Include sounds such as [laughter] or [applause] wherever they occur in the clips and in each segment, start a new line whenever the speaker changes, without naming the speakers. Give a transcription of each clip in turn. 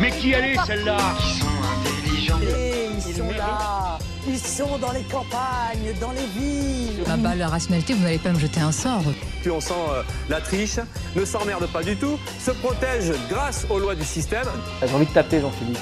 Mais qui elle est celle-là
Ils sont intelligents.
Et ils sont là Ils sont dans les campagnes, dans les villes
Ah bah, la rationalité, vous n'allez pas me jeter un sort.
Puis on sent euh, la triche, ne s'emmerde pas du tout, se protège grâce aux lois du système.
J'ai envie de taper Jean-Philippe.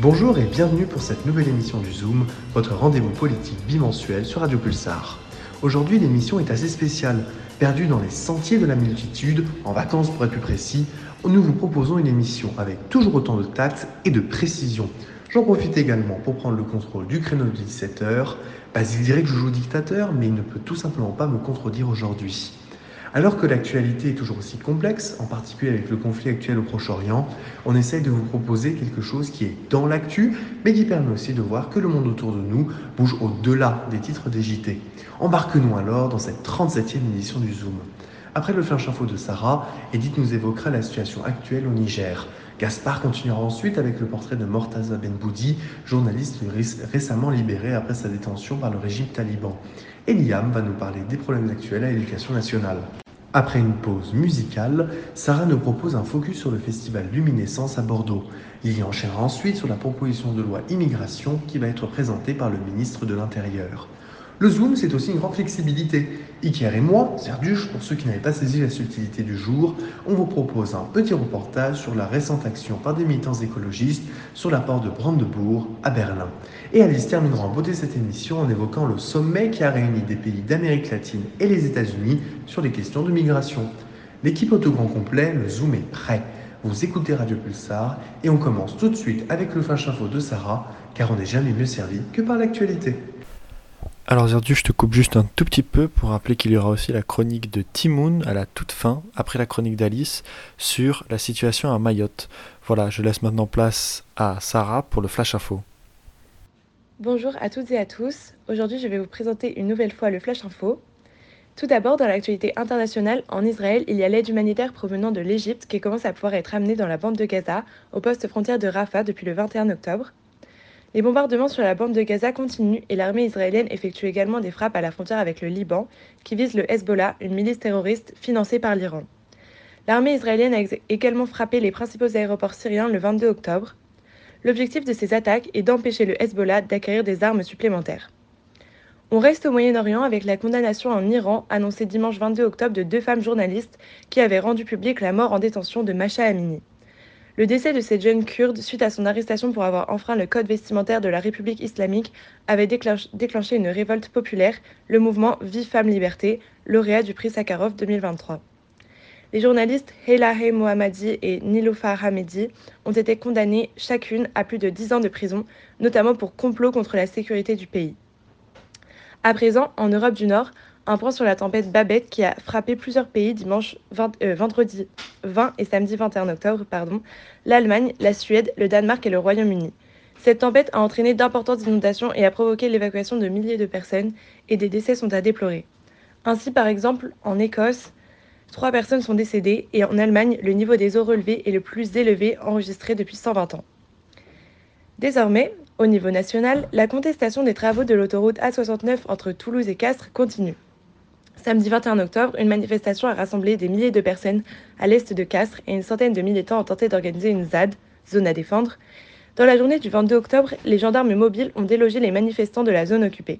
Bonjour et bienvenue pour cette nouvelle émission du Zoom, votre rendez-vous politique bimensuel sur Radio Pulsar. Aujourd'hui, l'émission est assez spéciale. Perdue dans les sentiers de la multitude, en vacances pour être plus précis, nous vous proposons une émission avec toujours autant de tact et de précision. J'en profite également pour prendre le contrôle du créneau de 17h. Basile dirait que je joue dictateur, mais il ne peut tout simplement pas me contredire aujourd'hui. Alors que l'actualité est toujours aussi complexe, en particulier avec le conflit actuel au Proche-Orient, on essaye de vous proposer quelque chose qui est dans l'actu, mais qui permet aussi de voir que le monde autour de nous bouge au-delà des titres des JT. Embarque-nous alors dans cette 37e édition du Zoom. Après le flash info de Sarah, Edith nous évoquera la situation actuelle au Niger. Gaspard continuera ensuite avec le portrait de Mortaza Benboudi, journaliste récemment libéré après sa détention par le régime taliban. Et Liam va nous parler des problèmes actuels à l'éducation nationale. Après une pause musicale, Sarah nous propose un focus sur le festival Luminescence à Bordeaux. Il y enchaînera ensuite sur la proposition de loi immigration qui va être présentée par le ministre de l'Intérieur. Le Zoom, c'est aussi une grande flexibilité. Iker et moi, Serduche, pour ceux qui n'avaient pas saisi la subtilité du jour, on vous propose un petit reportage sur la récente action par des militants écologistes sur la porte de Brandebourg à Berlin. Et Alice terminera en beauté cette émission en évoquant le sommet qui a réuni des pays d'Amérique latine et les États-Unis sur les questions de migration. L'équipe au grand complet, le Zoom est prêt. Vous écoutez Radio Pulsar et on commence tout de suite avec le flash info de Sarah, car on n'est jamais mieux servi que par l'actualité.
Alors Zerdu, je te coupe juste un tout petit peu pour rappeler qu'il y aura aussi la chronique de Timoun à la toute fin, après la chronique d'Alice, sur la situation à Mayotte. Voilà, je laisse maintenant place à Sarah pour le Flash Info.
Bonjour à toutes et à tous. Aujourd'hui, je vais vous présenter une nouvelle fois le Flash Info. Tout d'abord, dans l'actualité internationale, en Israël, il y a l'aide humanitaire provenant de l'Égypte qui commence à pouvoir être amenée dans la bande de Gaza, au poste frontière de Rafah depuis le 21 octobre. Les bombardements sur la bande de Gaza continuent et l'armée israélienne effectue également des frappes à la frontière avec le Liban, qui vise le Hezbollah, une milice terroriste financée par l'Iran. L'armée israélienne a également frappé les principaux aéroports syriens le 22 octobre. L'objectif de ces attaques est d'empêcher le Hezbollah d'acquérir des armes supplémentaires. On reste au Moyen-Orient avec la condamnation en Iran annoncée dimanche 22 octobre de deux femmes journalistes qui avaient rendu publique la mort en détention de Masha Amini. Le décès de cette jeune kurde, suite à son arrestation pour avoir enfreint le code vestimentaire de la République islamique, avait déclenché une révolte populaire, le mouvement Vie Femmes Liberté, lauréat du prix Sakharov 2023. Les journalistes Helahe Mohammadi et Niloufar Hamedi ont été condamnés chacune à plus de 10 ans de prison, notamment pour complot contre la sécurité du pays. À présent, en Europe du Nord, un point sur la tempête Babette qui a frappé plusieurs pays dimanche euh, vendredi 20 et samedi 21 octobre, pardon, l'Allemagne, la Suède, le Danemark et le Royaume-Uni. Cette tempête a entraîné d'importantes inondations et a provoqué l'évacuation de milliers de personnes et des décès sont à déplorer. Ainsi, par exemple, en Écosse, trois personnes sont décédées et en Allemagne, le niveau des eaux relevées est le plus élevé enregistré depuis 120 ans. Désormais, au niveau national, la contestation des travaux de l'autoroute A69 entre Toulouse et Castres continue. Samedi 21 octobre, une manifestation a rassemblé des milliers de personnes à l'est de Castres et une centaine de militants ont tenté d'organiser une ZAD, zone à défendre. Dans la journée du 22 octobre, les gendarmes mobiles ont délogé les manifestants de la zone occupée.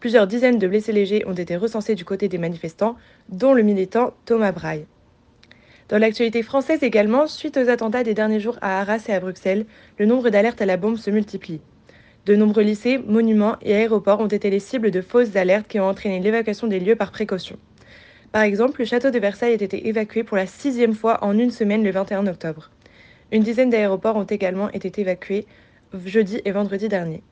Plusieurs dizaines de blessés légers ont été recensés du côté des manifestants, dont le militant Thomas Braille. Dans l'actualité française également, suite aux attentats des derniers jours à Arras et à Bruxelles, le nombre d'alertes à la bombe se multiplie. De nombreux lycées, monuments et aéroports ont été les cibles de fausses alertes qui ont entraîné l'évacuation des lieux par précaution. Par exemple, le château de Versailles a été évacué pour la sixième fois en une semaine le 21 octobre. Une dizaine d'aéroports ont également été évacués jeudi et vendredi dernier.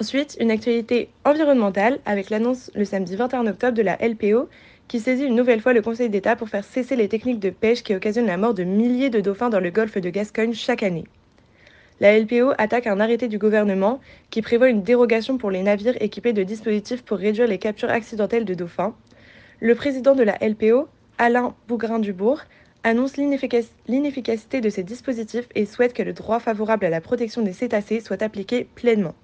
Ensuite, une actualité environnementale avec l'annonce le samedi 21 octobre de la LPO qui saisit une nouvelle fois le Conseil d'État pour faire cesser les techniques de pêche qui occasionnent la mort de milliers de dauphins dans le golfe de Gascogne chaque année. La LPO attaque un arrêté du gouvernement qui prévoit une dérogation pour les navires équipés de dispositifs pour réduire les captures accidentelles de dauphins. Le président de la LPO, Alain Bougrain-Dubourg, annonce l'inefficacité de ces dispositifs et souhaite que le droit favorable à la protection des cétacés soit appliqué pleinement.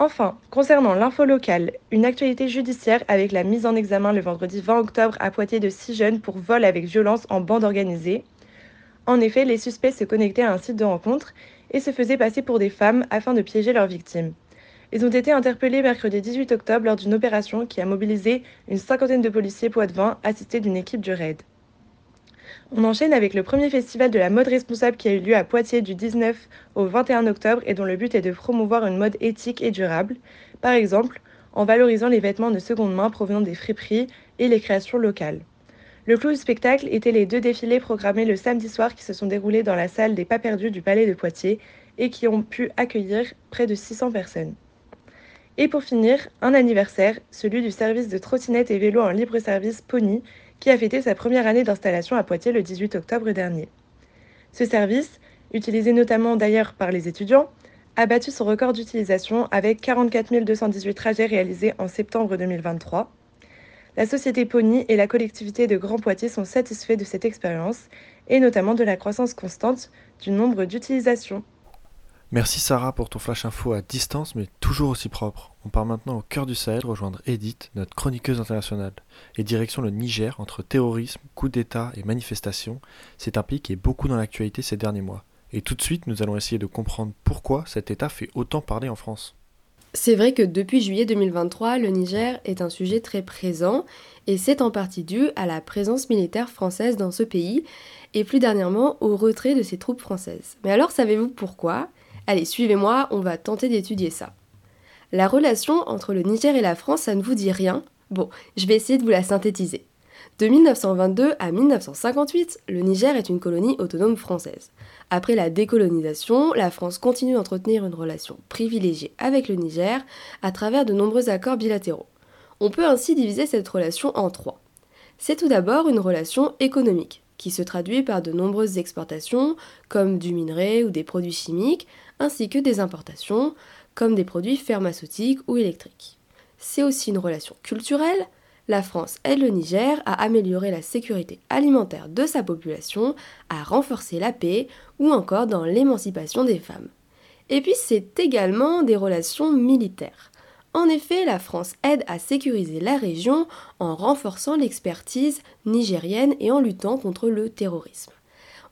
Enfin, concernant l'info locale, une actualité judiciaire avec la mise en examen le vendredi 20 octobre à Poitiers de six jeunes pour vol avec violence en bande organisée. En effet, les suspects se connectaient à un site de rencontre et se faisaient passer pour des femmes afin de piéger leurs victimes. Ils ont été interpellés mercredi 18 octobre lors d'une opération qui a mobilisé une cinquantaine de policiers poitevins assistés d'une équipe du RAID. On enchaîne avec le premier festival de la mode responsable qui a eu lieu à Poitiers du 19 au 21 octobre et dont le but est de promouvoir une mode éthique et durable, par exemple en valorisant les vêtements de seconde main provenant des friperies et les créations locales. Le clou du spectacle était les deux défilés programmés le samedi soir qui se sont déroulés dans la salle des Pas Perdus du Palais de Poitiers et qui ont pu accueillir près de 600 personnes. Et pour finir, un anniversaire, celui du service de trottinettes et vélos en libre service Pony, qui a fêté sa première année d'installation à Poitiers le 18 octobre dernier. Ce service, utilisé notamment d'ailleurs par les étudiants, a battu son record d'utilisation avec 44 218 trajets réalisés en septembre 2023. La société Pony et la collectivité de Grand Poitiers sont satisfaits de cette expérience et notamment de la croissance constante du nombre d'utilisations.
Merci Sarah pour ton flash info à distance mais toujours aussi propre. On part maintenant au cœur du Sahel rejoindre Edith, notre chroniqueuse internationale. Et direction le Niger entre terrorisme, coup d'État et manifestations. C'est un pays qui est beaucoup dans l'actualité ces derniers mois. Et tout de suite, nous allons essayer de comprendre pourquoi cet État fait autant parler en France.
C'est vrai que depuis juillet 2023, le Niger est un sujet très présent et c'est en partie dû à la présence militaire française dans ce pays et plus dernièrement au retrait de ses troupes françaises. Mais alors savez-vous pourquoi? Allez, suivez-moi, on va tenter d'étudier ça. La relation entre le Niger et la France, ça ne vous dit rien? Bon, je vais essayer de vous la synthétiser. De 1922 à 1958, le Niger est une colonie autonome française. Après la décolonisation, la France continue d'entretenir une relation privilégiée avec le Niger à travers de nombreux accords bilatéraux. On peut ainsi diviser cette relation en trois. C'est tout d'abord une relation économique, qui se traduit par de nombreuses exportations, comme du minerai ou des produits chimiques, ainsi que des importations, comme des produits pharmaceutiques ou électriques. C'est aussi une relation culturelle. La France aide le Niger à améliorer la sécurité alimentaire de sa population, à renforcer la paix ou encore dans l'émancipation des femmes. Et puis c'est également des relations militaires. En effet, la France aide à sécuriser la région en renforçant l'expertise nigérienne et en luttant contre le terrorisme.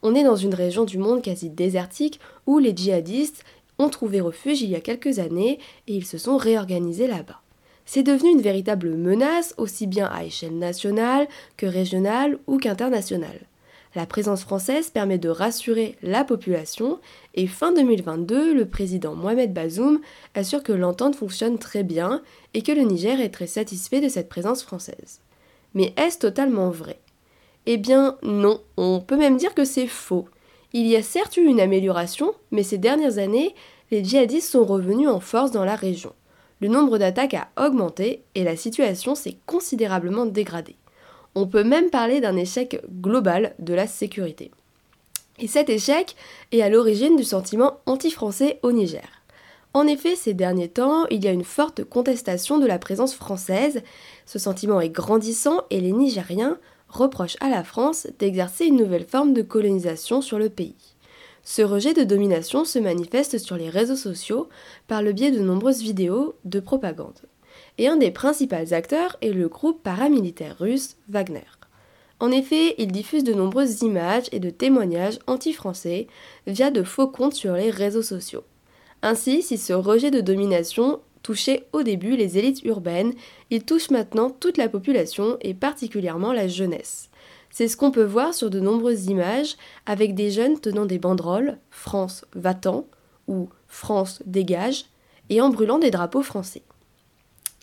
On est dans une région du monde quasi désertique où les djihadistes ont trouvé refuge il y a quelques années et ils se sont réorganisés là-bas. C'est devenu une véritable menace aussi bien à échelle nationale que régionale ou qu'internationale. La présence française permet de rassurer la population et fin 2022, le président Mohamed Bazoum assure que l'entente fonctionne très bien et que le Niger est très satisfait de cette présence française. Mais est-ce totalement vrai? Eh bien non, on peut même dire que c'est faux. Il y a certes eu une amélioration, mais ces dernières années, les djihadistes sont revenus en force dans la région. Le nombre d'attaques a augmenté et la situation s'est considérablement dégradée. On peut même parler d'un échec global de la sécurité. Et cet échec est à l'origine du sentiment anti-français au Niger. En effet, ces derniers temps, il y a une forte contestation de la présence française. Ce sentiment est grandissant et les Nigériens reproche à la France d'exercer une nouvelle forme de colonisation sur le pays. Ce rejet de domination se manifeste sur les réseaux sociaux par le biais de nombreuses vidéos de propagande. Et un des principaux acteurs est le groupe paramilitaire russe Wagner. En effet, il diffuse de nombreuses images et de témoignages anti-français via de faux comptes sur les réseaux sociaux. Ainsi, si ce rejet de domination touchait au début les élites urbaines, il touche maintenant toute la population et particulièrement la jeunesse. C'est ce qu'on peut voir sur de nombreuses images avec des jeunes tenant des banderoles France va-t'en ou France dégage et en brûlant des drapeaux français.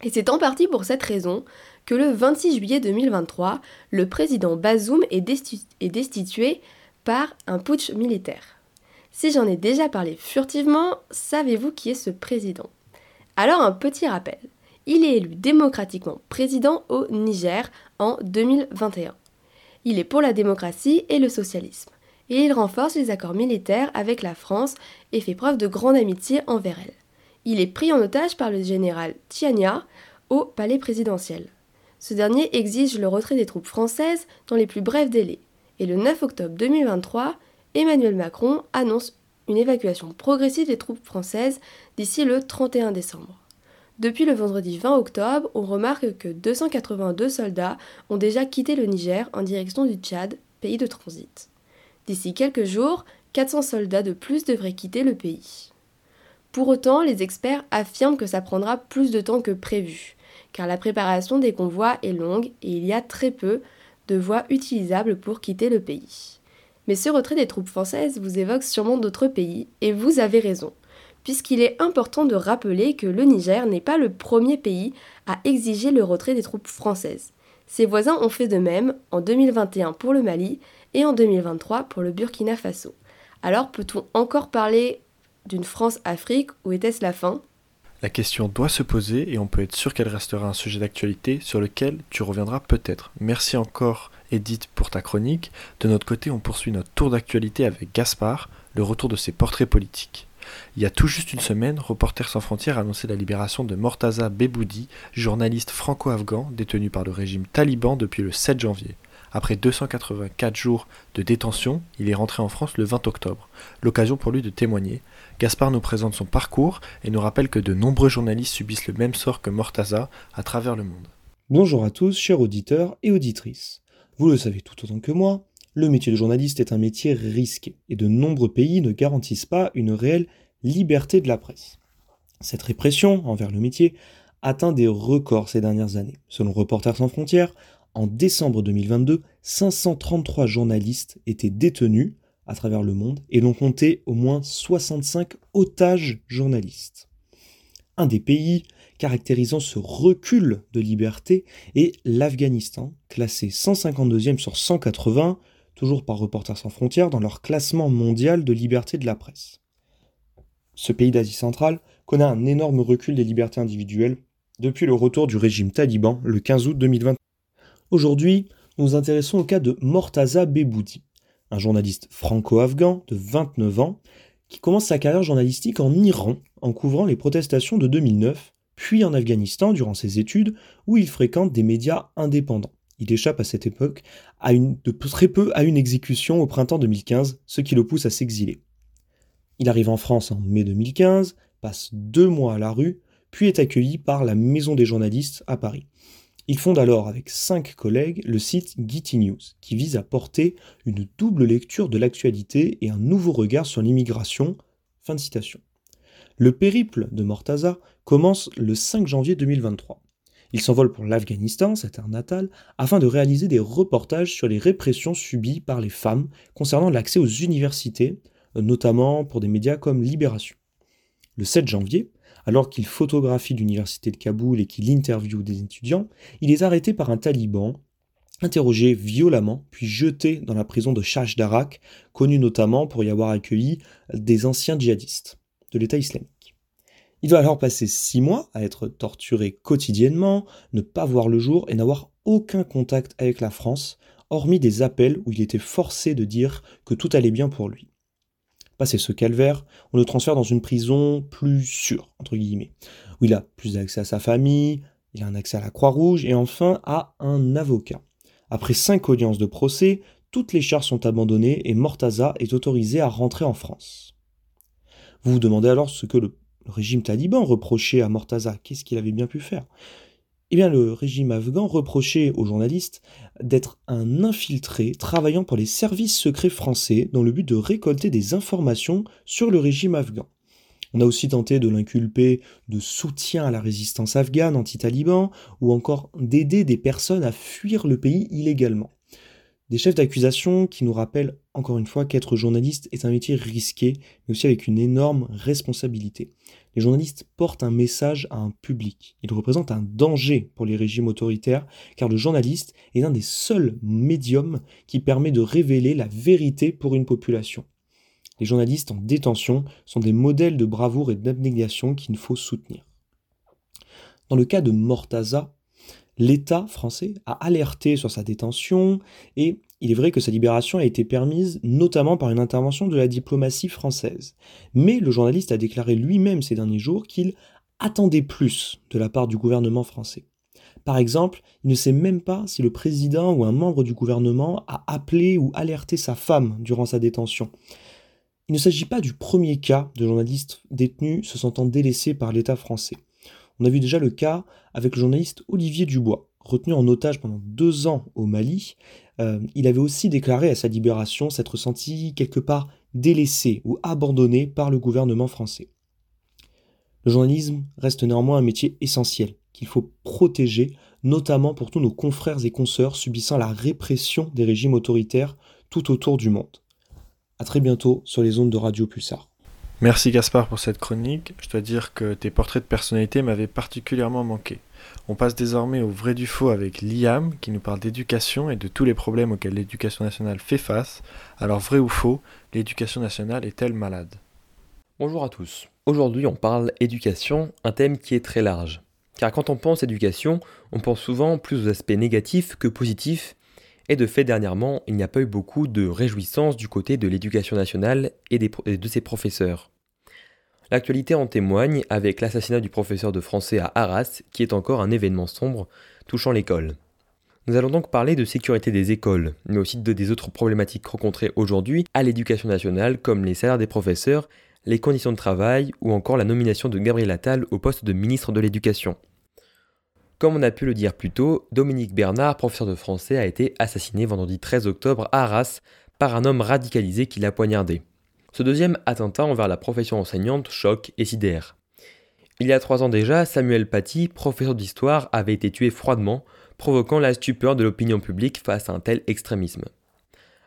Et c'est en partie pour cette raison que le 26 juillet 2023, le président Bazoum est, destitué par un putsch militaire. Si j'en ai déjà parlé furtivement, savez-vous qui est ce président? Alors un petit rappel, il est élu démocratiquement président au Niger en 2021. Il est pour la démocratie et le socialisme, et il renforce les accords militaires avec la France et fait preuve de grande amitié envers elle. Il est pris en otage par le général Tiania au palais présidentiel. Ce dernier exige le retrait des troupes françaises dans les plus brefs délais, et le 9 octobre 2023, Emmanuel Macron annonce une évacuation progressive des troupes françaises d'ici le 31 décembre. Depuis le vendredi 20 octobre, on remarque que 282 soldats ont déjà quitté le Niger en direction du Tchad, pays de transit. D'ici quelques jours, 400 soldats de plus devraient quitter le pays. Pour autant, les experts affirment que ça prendra plus de temps que prévu, car la préparation des convois est longue et il y a très peu de voies utilisables pour quitter le pays. Mais ce retrait des troupes françaises vous évoque sûrement d'autres pays, et vous avez raison, puisqu'il est important de rappeler que le Niger n'est pas le premier pays à exiger le retrait des troupes françaises. Ses voisins ont fait de même en 2021 pour le Mali et en 2023 pour le Burkina Faso. Alors peut-on encore parler d'une France-Afrique? Ou était-ce la fin?
La question doit se poser et on peut être sûr qu'elle restera un sujet d'actualité sur lequel tu reviendras peut-être. Merci encore Edith pour ta chronique. De notre côté, on poursuit notre tour d'actualité avec Gaspard, le retour de ses portraits politiques. Il y a tout juste une semaine, Reporters sans frontières a annoncé la libération de Mortaza Beboudi, journaliste franco-afghan détenu par le régime taliban depuis le 7 janvier. Après 284 jours de détention, il est rentré en France le 20 octobre, l'occasion pour lui de témoigner. Gaspard nous présente son parcours et nous rappelle que de nombreux journalistes subissent le même sort que Mortaza à travers le monde.
Bonjour à tous, chers auditeurs et auditrices. Vous le savez tout autant que moi, le métier de journaliste est un métier risqué et de nombreux pays ne garantissent pas une réelle liberté de la presse. Cette répression envers le métier atteint des records ces dernières années. Selon Reporters sans frontières, en décembre 2022, 533 journalistes étaient détenus à travers le monde et l'on compté au moins 65 otages journalistes. Un des pays caractérisant ce recul de liberté est l'Afghanistan, classé 152e sur 180, toujours par Reporters sans frontières, dans leur classement mondial de liberté de la presse. Ce pays d'Asie centrale connaît un énorme recul des libertés individuelles depuis le retour du régime taliban le 15 août 2020. Aujourd'hui, nous nous intéressons au cas de Mortaza Beboudi, un journaliste franco-afghan de 29 ans qui commence sa carrière journalistique en Iran en couvrant les protestations de 2009, puis en Afghanistan durant ses études où il fréquente des médias indépendants. Il échappe à cette époque de très peu à une exécution au printemps 2015, ce qui le pousse à s'exiler. Il arrive en France en mai 2015, passe deux mois à la rue, puis est accueilli par la Maison des journalistes à Paris. Il fonde alors avec cinq collègues le site Getty News, qui vise à porter une double lecture de l'actualité et un nouveau regard sur l'immigration. Le périple de Mortaza commence le 5 janvier 2023. Il s'envole pour l'Afghanistan, sa terre natale, afin de réaliser des reportages sur les répressions subies par les femmes concernant l'accès aux universités, notamment pour des médias comme Libération. Le 7 janvier, alors qu'il photographie l'université de Kaboul et qu'il interviewe des étudiants, il est arrêté par un taliban, interrogé violemment, puis jeté dans la prison de Shah Darak, connue notamment pour y avoir accueilli des anciens djihadistes de l'État islamique. Il doit alors passer six mois à être torturé quotidiennement, ne pas voir le jour et n'avoir aucun contact avec la France, hormis des appels où il était forcé de dire que tout allait bien pour lui. Passé ce calvaire, on le transfère dans une prison plus sûre, entre guillemets, où il a plus d'accès à sa famille, il a un accès à la Croix-Rouge et enfin à un avocat. Après cinq audiences de procès, toutes les charges sont abandonnées et Mortaza est autorisé à rentrer en France. Vous vous demandez alors ce que le régime taliban reprochait à Mortaza, qu'est-ce qu'il avait bien pu faire? Eh bien, le régime afghan reprochait aux journalistes d'être un infiltré travaillant pour les services secrets français dans le but de récolter des informations sur le régime afghan. On a aussi tenté de l'inculper de soutien à la résistance afghane anti-taliban ou encore d'aider des personnes à fuir le pays illégalement. Des chefs d'accusation qui nous rappellent encore une fois qu'être journaliste est un métier risqué, mais aussi avec une énorme responsabilité. Les journalistes portent un message à un public. Ils représentent un danger pour les régimes autoritaires, car le journaliste est l'un des seuls médiums qui permet de révéler la vérité pour une population. Les journalistes en détention sont des modèles de bravoure et d'abnégation qu'il faut soutenir. Dans le cas de Mortaza, l'État français a alerté sur sa détention et il est vrai que sa libération a été permise notamment par une intervention de la diplomatie française. Mais le journaliste a déclaré lui-même ces derniers jours qu'il attendait plus de la part du gouvernement français. Par exemple, il ne sait même pas si le président ou un membre du gouvernement a appelé ou alerté sa femme durant sa détention. Il ne s'agit pas du premier cas de journaliste détenu se sentant délaissé par l'État français. On a vu déjà le cas avec le journaliste Olivier Dubois, retenu en otage pendant deux ans au Mali, euh, il avait aussi déclaré à sa libération s'être senti quelque part délaissé ou abandonné par le gouvernement français. Le journalisme reste néanmoins un métier essentiel qu'il faut protéger, notamment pour tous nos confrères et consoeurs subissant la répression des régimes autoritaires tout autour du monde. A très bientôt sur les ondes de Radio Pulsar.
Merci Gaspard pour cette chronique. Je dois dire que tes portraits de personnalité m'avaient particulièrement manqué. On passe désormais au vrai du faux avec Liam qui nous parle d'éducation et de tous les problèmes auxquels l'éducation nationale fait face. Alors vrai ou faux, l'éducation nationale est-elle malade?
Bonjour à tous. Aujourd'hui on parle éducation, un thème qui est très large. Car quand on pense éducation, on pense souvent plus aux aspects négatifs que positifs, et de fait dernièrement, il n'y a pas eu beaucoup de réjouissance du côté de l'éducation nationale et, de ses professeurs. L'actualité en témoigne avec l'assassinat du professeur de français à Arras, qui est encore un événement sombre touchant l'école. Nous allons donc parler de sécurité des écoles, mais aussi de des autres problématiques rencontrées aujourd'hui à l'éducation nationale, comme les salaires des professeurs, les conditions de travail ou encore la nomination de Gabriel Attal au poste de ministre de l'Éducation. Comme on a pu le dire plus tôt, Dominique Bernard, professeur de français, a été assassiné vendredi 13 octobre à Arras par un homme radicalisé qui l'a poignardé. Ce deuxième attentat envers la profession enseignante choque et sidère. Il y a trois ans déjà, Samuel Paty, professeur d'histoire, avait été tué froidement, provoquant la stupeur de l'opinion publique face à un tel extrémisme.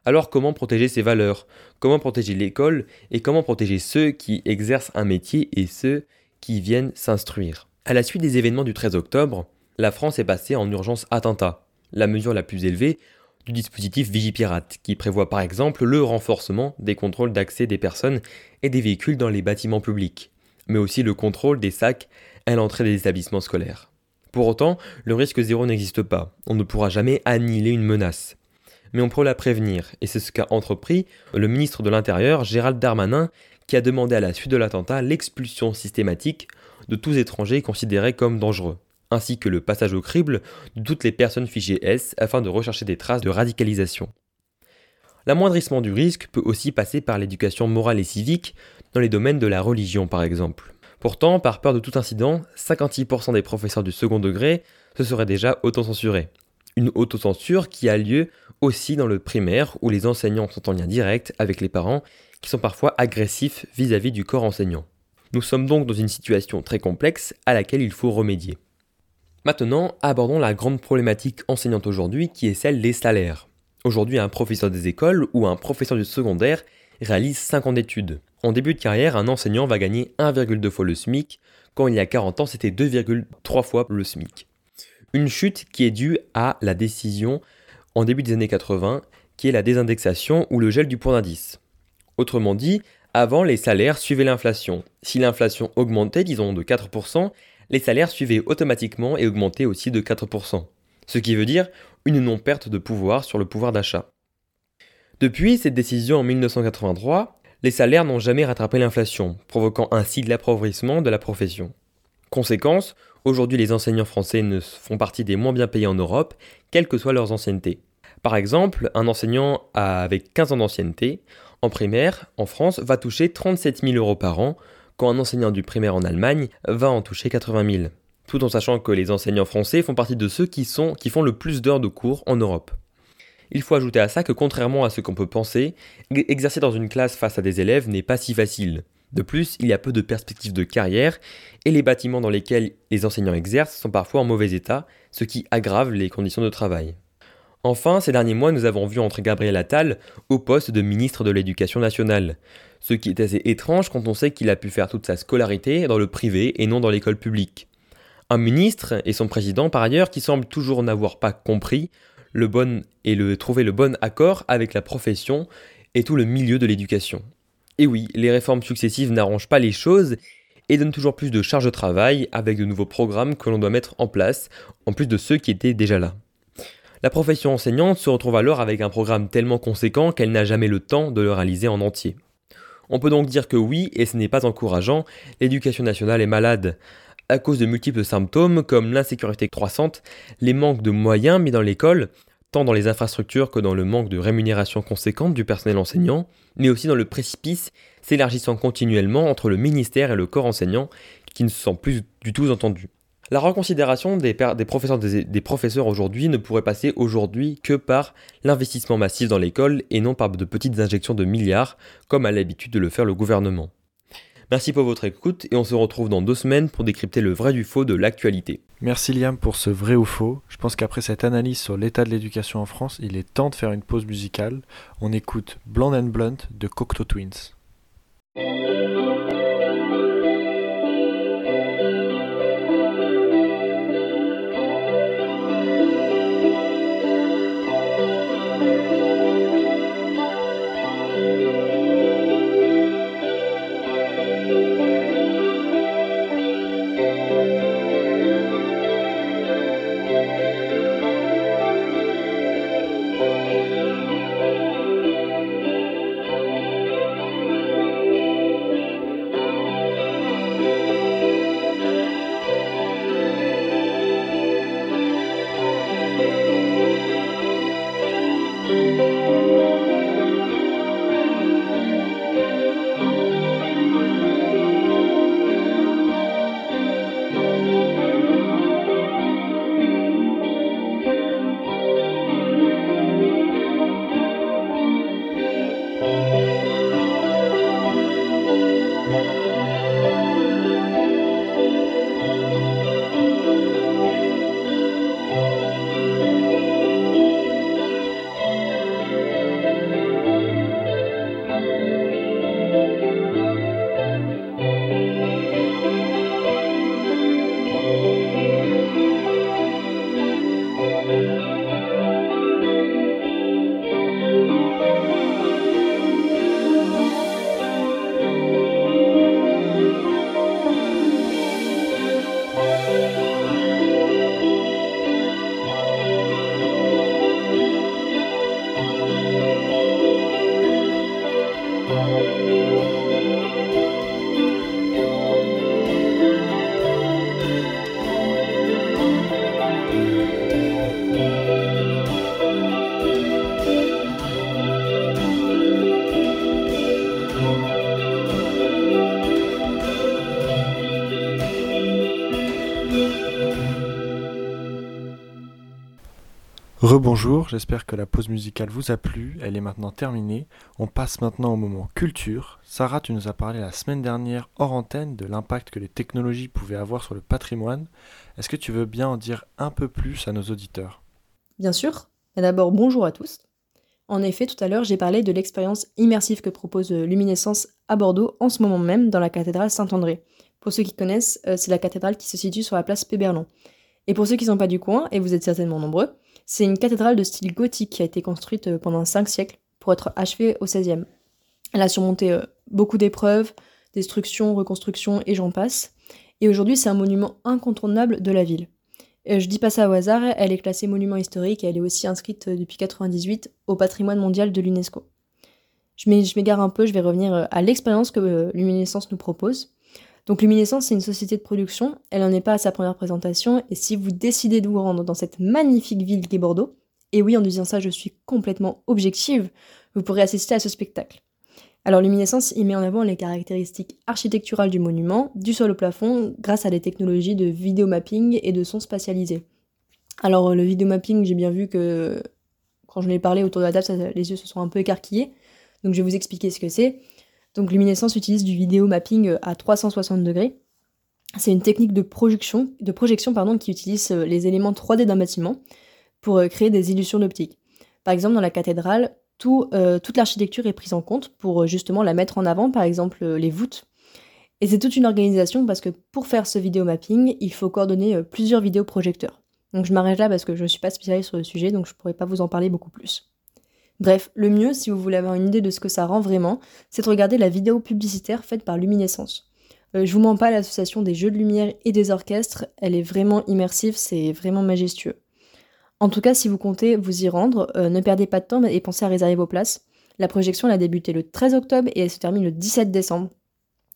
Alors comment protéger ces valeurs? Comment protéger l'école Et comment protéger ceux qui exercent un métier et ceux qui viennent s'instruire? À la suite des événements du 13 octobre, la France est passée en urgence attentat, la mesure la plus élevée du dispositif Vigipirate, qui prévoit par exemple le renforcement des contrôles d'accès des personnes et des véhicules dans les bâtiments publics, mais aussi le contrôle des sacs à l'entrée des établissements scolaires. Pour autant, le risque zéro n'existe pas, on ne pourra jamais annihiler une menace. Mais on peut la prévenir, et c'est ce qu'a entrepris le ministre de l'Intérieur, Gérald Darmanin, qui a demandé à la suite de l'attentat l'expulsion systématique de tous étrangers considérés comme dangereux ainsi que le passage au crible de toutes les personnes fichées S afin de rechercher des traces de radicalisation. L'amoindrissement du risque peut aussi passer par l'éducation morale et civique dans les domaines de la religion par exemple. Pourtant, par peur de tout incident, 56% des professeurs du second degré se seraient déjà autocensurés. Une autocensure qui a lieu aussi dans le primaire où les enseignants sont en lien direct avec les parents qui sont parfois agressifs vis-à-vis -vis du corps enseignant. Nous sommes donc dans une situation très complexe à laquelle il faut remédier. Maintenant, abordons la grande problématique enseignante aujourd'hui qui est celle des salaires. Aujourd'hui, un professeur des écoles ou un professeur du secondaire réalise 5 ans d'études. En début de carrière, un enseignant va gagner 1,2 fois le SMIC, quand il y a 40 ans c'était 2,3 fois le SMIC. Une chute qui est due à la décision en début des années 80, qui est la désindexation ou le gel du point d'indice. Autrement dit, avant les salaires suivaient l'inflation. Si l'inflation augmentait, disons de 4%, les salaires suivaient automatiquement et augmentaient aussi de 4%, ce qui veut dire une non-perte de pouvoir sur le pouvoir d'achat. Depuis cette décision en 1983, les salaires n'ont jamais rattrapé l'inflation, provoquant ainsi de l'appauvrissement de la profession. Conséquence, aujourd'hui les enseignants français ne font partie des moins bien payés en Europe, quelles que soient leurs anciennetés. Par exemple, un enseignant avec 15 ans d'ancienneté, en primaire, en France, va toucher 37 000 euros par an, quand un enseignant du primaire en Allemagne va en toucher 80 000. Tout en sachant que les enseignants français font partie de ceux qui, sont, qui font le plus d'heures de cours en Europe. Il faut ajouter à ça que contrairement à ce qu'on peut penser, exercer dans une classe face à des élèves n'est pas si facile. De plus, il y a peu de perspectives de carrière et les bâtiments dans lesquels les enseignants exercent sont parfois en mauvais état, ce qui aggrave les conditions de travail. Enfin, ces derniers mois, nous avons vu entrer Gabriel Attal au poste de ministre de l'Éducation nationale ce qui est assez étrange quand on sait qu'il a pu faire toute sa scolarité dans le privé et non dans l'école publique. Un ministre et son président par ailleurs qui semblent toujours n'avoir pas compris le bon et trouver le bon accord avec la profession et tout le milieu de l'éducation. Et oui, les réformes successives n'arrangent pas les choses et donnent toujours plus de charges de travail avec de nouveaux programmes que l'on doit mettre en place, en plus de ceux qui étaient déjà là. La profession enseignante se retrouve alors avec un programme tellement conséquent qu'elle n'a jamais le temps de le réaliser en entier. On peut donc dire que oui, et ce n'est pas encourageant, l'éducation nationale est malade à cause de multiples symptômes comme l'insécurité croissante, les manques de moyens mis dans l'école, tant dans les infrastructures que dans le manque de rémunération conséquente du personnel enseignant, mais aussi dans le précipice s'élargissant continuellement entre le ministère et le corps enseignant qui ne se sent plus du tout entendu. La reconsidération des, professeurs, professeurs aujourd'hui ne pourrait passer aujourd'hui que par l'investissement massif dans l'école et non par de petites injections de milliards, comme a l'habitude de le faire le gouvernement. Merci pour votre écoute et on se retrouve dans deux semaines pour décrypter le vrai du faux de l'actualité.
Merci Liam pour ce vrai ou faux. Je pense qu'après cette analyse sur l'état de l'éducation en France, il est temps de faire une pause musicale. On écoute Blonde and Blunt de Cocteau Twins. Rebonjour, j'espère que la pause musicale vous a plu, elle est maintenant terminée. On passe maintenant au moment culture. Sarah, tu nous as parlé la semaine dernière hors antenne de l'impact que les technologies pouvaient avoir sur le patrimoine. Est-ce que tu veux bien en dire un peu plus à nos auditeurs?
Bien sûr. D'abord, bonjour à tous. En effet, tout à l'heure, j'ai parlé de l'expérience immersive que propose Luminescence à Bordeaux en ce moment même dans la cathédrale Saint-André. Pour ceux qui connaissent, euh, c'est la cathédrale qui se situe sur la place Péberlan. Et pour ceux qui ne sont pas du coin, et vous êtes certainement nombreux, c'est une cathédrale de style gothique qui a été construite euh, pendant 5 siècles pour être achevée au XVIe. Elle a surmonté euh, beaucoup d'épreuves, destructions, reconstructions et j'en passe. Et aujourd'hui, c'est un monument incontournable de la ville. Je dis pas ça au hasard, elle est classée monument historique et elle est aussi inscrite euh, depuis 1998 au patrimoine mondial de l'UNESCO. Je m'égare un peu, je vais revenir à l'expérience que Luminescence nous propose. Donc Luminescence, c'est une société de production, elle n'en est pas à sa première présentation, et si vous décidez de vous rendre dans cette magnifique ville qu'est Bordeaux, et oui, en disant ça, je suis complètement objective, vous pourrez assister à ce spectacle. Alors Luminescence, il met en avant les caractéristiques architecturales du monument, du sol au plafond, grâce à des technologies de vidéomapping et de son spatialisé. Alors le vidéomapping, j'ai bien vu que quand je l'ai parlé autour de la table, les yeux se sont un peu écarquillés, donc je vais vous expliquer ce que c'est. Donc Luminescence utilise du vidéo mapping euh, à 360 degrés. C'est une technique de projection, de projection qui utilise euh, les éléments 3D d'un bâtiment pour euh, créer des illusions d'optique. Par exemple, dans la cathédrale, toute l'architecture est prise en compte pour justement la mettre en avant, par exemple les voûtes. Et c'est toute une organisation parce que pour faire ce vidéo mapping, il faut coordonner plusieurs vidéoprojecteurs. Donc je m'arrête là parce que je ne suis pas spécialiste sur le sujet, donc je ne pourrais pas vous en parler beaucoup plus. Bref, le mieux, si vous voulez avoir une idée de ce que ça rend vraiment, c'est de regarder la vidéo publicitaire faite par Luminescence. Euh, je vous mens pas, l'association des jeux de lumière et des orchestres, elle est vraiment immersive, c'est vraiment majestueux. En tout cas, si vous comptez vous y rendre, euh, ne perdez pas de temps et pensez à réserver vos places. La projection a débuté le 13 octobre et elle se termine le 17 décembre.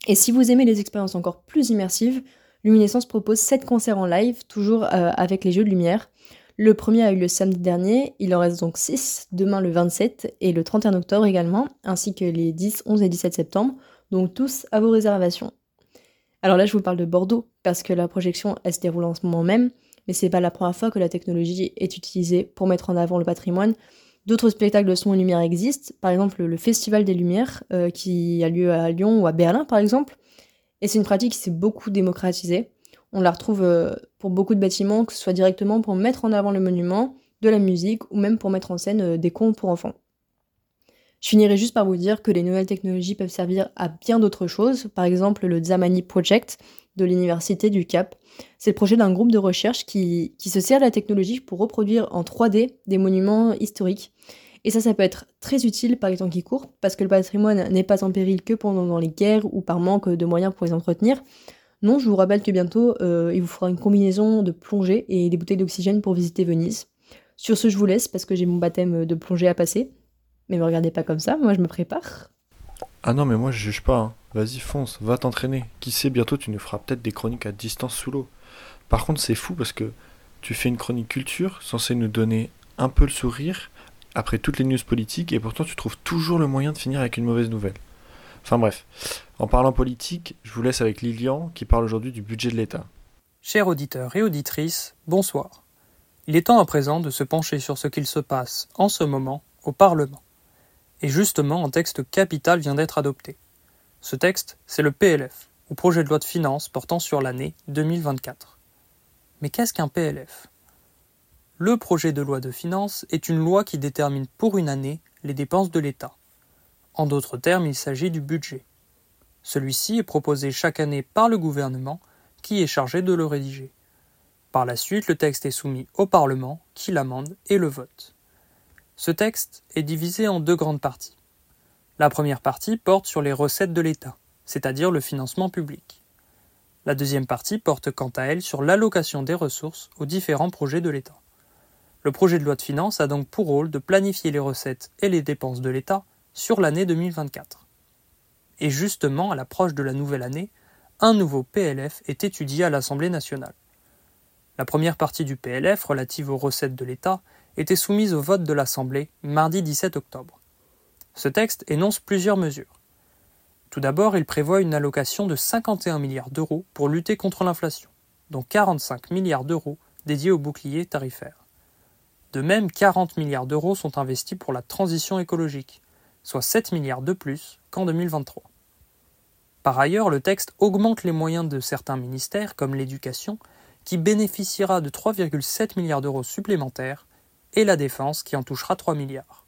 Et si vous aimez les expériences encore plus immersives, Luminescence propose 7 concerts en live, toujours euh, avec les jeux de lumière. Le premier a eu le samedi dernier, il en reste donc 6, demain le 27 et le 31 octobre également, ainsi que les 10, 11 et 17 septembre, donc tous à vos réservations. Alors là, je vous parle de Bordeaux, parce que la projection, elle se déroule en ce moment même, mais c'est pas la première fois que la technologie est utilisée pour mettre en avant le patrimoine. D'autres spectacles de son et lumière existent, par exemple le Festival des Lumières, euh, qui a lieu à Lyon ou à Berlin, par exemple. Et c'est une pratique qui s'est beaucoup démocratisée. On la retrouve euh, pour beaucoup de bâtiments, que ce soit directement pour mettre en avant le monument, de la musique, ou même pour mettre en scène euh, des contes pour enfants. Je finirai juste par vous dire que les nouvelles technologies peuvent servir à bien d'autres choses, par exemple le Zamani Project de l'Université du Cap. C'est le projet d'un groupe de recherche qui, qui se sert de la technologie pour reproduire en 3D des monuments historiques. Et ça, ça peut être très utile par les temps qui courent, parce que le patrimoine n'est pas en péril que pendant les guerres ou par manque de moyens pour les entretenir. Non, je vous rappelle que bientôt, euh, il vous fera une combinaison de plongée et des bouteilles d'oxygène pour visiter Venise. Sur ce, je vous laisse parce que j'ai mon baptême de plongée à passer. Mais me regardez pas comme ça, moi je me prépare.
Ah non, mais moi je juge pas. hein. Vas-y, fonce, va t'entraîner. Qui sait, bientôt tu nous feras peut-être des chroniques à distance sous l'eau. Par contre, c'est fou parce que tu fais une chronique culture censée nous donner un peu le sourire après toutes les news politiques et pourtant tu trouves toujours le moyen de finir avec une mauvaise nouvelle. Enfin bref, en parlant politique, je vous laisse avec Lilian qui parle aujourd'hui du budget de l'État.
Chers auditeurs et auditrices, bonsoir. Il est temps à présent de se pencher sur ce qu'il se passe en ce moment au Parlement. Et justement, un texte capital vient d'être adopté. Ce texte, c'est le PLF, ou projet de loi de finances portant sur l'année 2024. Mais qu'est-ce qu'un PLF Le projet de loi de finances est une loi qui détermine pour une année les dépenses de l'État. En d'autres termes, il s'agit du budget. Celui-ci est proposé chaque année par le gouvernement qui est chargé de le rédiger. Par la suite, le texte est soumis au Parlement qui l'amende et le vote. Ce texte est divisé en deux grandes parties. La première partie porte sur les recettes de l'État, c'est-à-dire le financement public. La deuxième partie porte quant à elle sur l'allocation des ressources aux différents projets de l'État. Le projet de loi de finances a donc pour rôle de planifier les recettes et les dépenses de l'État sur l'année 2024. Et justement, à l'approche de la nouvelle année, un nouveau PLF est étudié à l'Assemblée nationale. La première partie du PLF relative aux recettes de l'État était soumise au vote de l'Assemblée mardi 17 octobre. Ce texte énonce plusieurs mesures. Tout d'abord, il prévoit une allocation de 51 milliards d'euros pour lutter contre l'inflation, dont 45 milliards d'euros dédiés au bouclier tarifaire. De même, 40 milliards d'euros sont investis pour la transition écologique, soit 7 milliards de plus qu'en 2023. Par ailleurs, le texte augmente les moyens de certains ministères, comme l'éducation, qui bénéficiera de 3,7 milliards d'euros supplémentaires, et la défense, qui en touchera 3 milliards.